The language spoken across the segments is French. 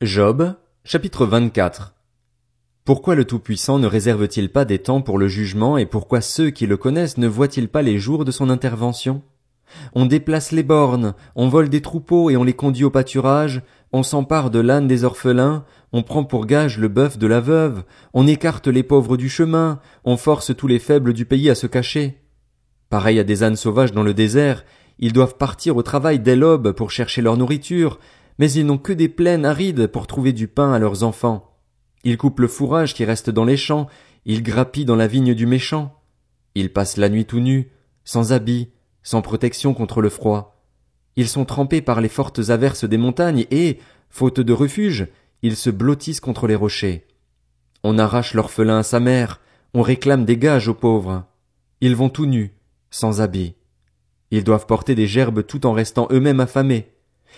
Job, chapitre 24. Pourquoi le Tout-Puissant ne réserve-t-il pas des temps pour le jugement et pourquoi ceux qui le connaissent ne voient-ils pas les jours de son intervention? On déplace les bornes, on vole des troupeaux et on les conduit au pâturage, on s'empare de l'âne des orphelins, on prend pour gage le bœuf de la veuve, on écarte les pauvres du chemin, on force tous les faibles du pays à se cacher. Pareil à des ânes sauvages dans le désert, ils doivent partir au travail dès l'aube pour chercher leur nourriture, mais ils n'ont que des plaines arides pour trouver du pain à leurs enfants. Ils coupent le fourrage qui reste dans les champs, ils grappillent dans la vigne du méchant. Ils passent la nuit tout nus, sans habits, sans protection contre le froid. Ils sont trempés par les fortes averses des montagnes et, faute de refuge, ils se blottissent contre les rochers. On arrache l'orphelin à sa mère, on réclame des gages aux pauvres. Ils vont tout nus, sans habits. Ils doivent porter des gerbes tout en restant eux-mêmes affamés.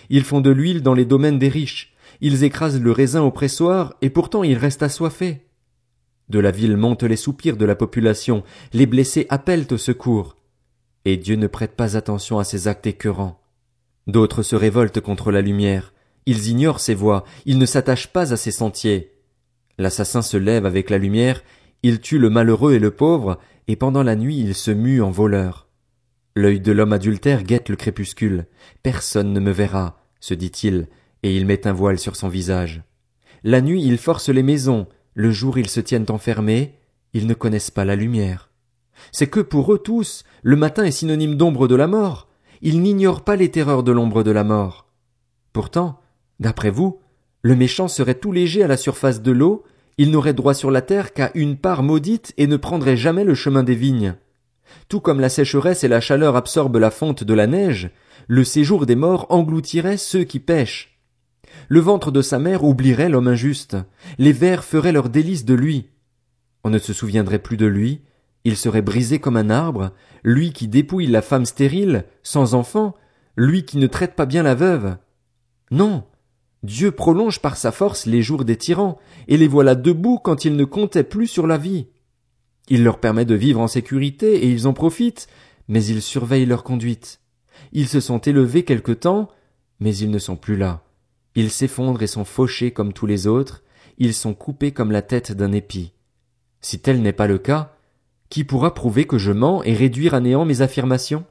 Ils font de l'huile dans les domaines des riches, ils écrasent le raisin au pressoir, et pourtant ils restent assoiffés. De la ville montent les soupirs de la population, les blessés appellent au secours. Et Dieu ne prête pas attention à ces actes écœurants. D'autres se révoltent contre la lumière, ils ignorent ses voies, ils ne s'attachent pas à ses sentiers. L'assassin se lève avec la lumière, il tue le malheureux et le pauvre, et pendant la nuit il se mue en voleur. L'œil de l'homme adultère guette le crépuscule. Personne ne me verra, se dit-il, et il met un voile sur son visage. La nuit ils forcent les maisons, le jour ils se tiennent enfermés, ils ne connaissent pas la lumière. C'est que pour eux tous, le matin est synonyme d'ombre de la mort. Ils n'ignorent pas les terreurs de l'ombre de la mort. Pourtant, d'après vous, le méchant serait tout léger à la surface de l'eau, il n'aurait droit sur la terre qu'à une part maudite et ne prendrait jamais le chemin des vignes. Tout comme la sécheresse et la chaleur absorbent la fonte de la neige, le séjour des morts engloutirait ceux qui pêchent. Le ventre de sa mère oublierait l'homme injuste, les vers feraient leur délice de lui. On ne se souviendrait plus de lui, il serait brisé comme un arbre, lui qui dépouille la femme stérile, sans enfant, lui qui ne traite pas bien la veuve. Non. Dieu prolonge par sa force les jours des tyrans, et les voilà debout quand ils ne comptaient plus sur la vie. Il leur permet de vivre en sécurité et ils en profitent, mais ils surveillent leur conduite. Ils se sont élevés quelque temps, mais ils ne sont plus là. Ils s'effondrent et sont fauchés comme tous les autres, ils sont coupés comme la tête d'un épi. Si tel n'est pas le cas, qui pourra prouver que je mens et réduire à néant mes affirmations?